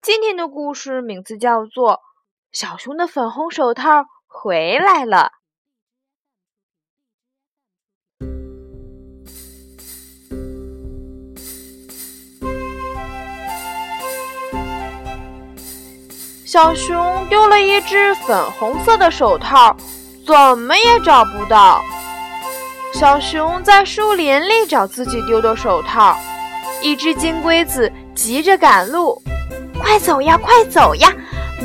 今天的故事名字叫做《小熊的粉红手套回来了》。小熊丢了一只粉红色的手套，怎么也找不到。小熊在树林里找自己丢的手套，一只金龟子急着赶路。快走呀，快走呀！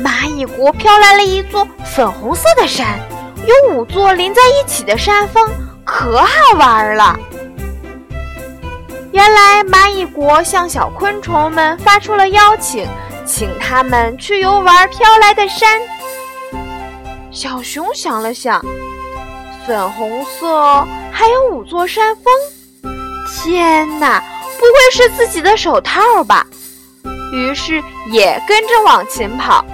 蚂蚁国飘来了一座粉红色的山，有五座连在一起的山峰，可好玩了。原来蚂蚁国向小昆虫们发出了邀请，请他们去游玩飘来的山。小熊想了想，粉红色还有五座山峰，天哪，不会是自己的手套吧？于是也跟着往前跑，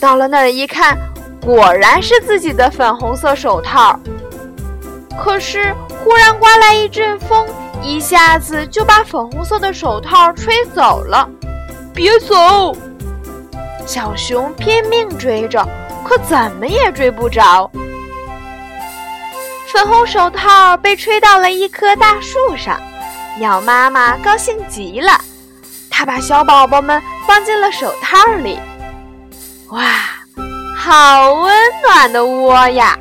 到了那儿一看，果然是自己的粉红色手套。可是忽然刮来一阵风，一下子就把粉红色的手套吹走了。别走！小熊拼命追着，可怎么也追不着。粉红手套被吹到了一棵大树上，鸟妈妈高兴极了。他把小宝宝们放进了手套里，哇，好温暖的窝呀！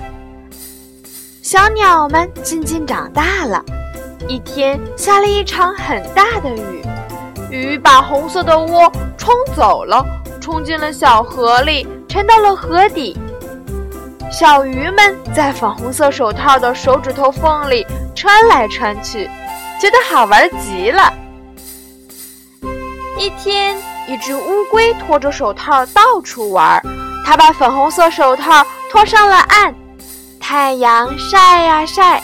小鸟们渐渐长大了。一天下了一场很大的雨，雨把红色的窝冲走了，冲进了小河里，沉到了河底。小鱼们在粉红色手套的手指头缝里穿来穿去，觉得好玩极了。一天，一只乌龟拖着手套到处玩，它把粉红色手套拖上了岸。太阳晒呀晒，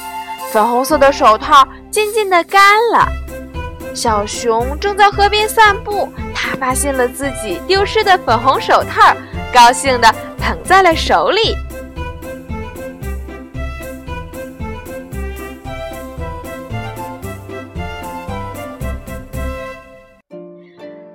粉红色的手套渐渐地干了。小熊正在河边散步，它发现了自己丢失的粉红手套，高兴地捧在了手里。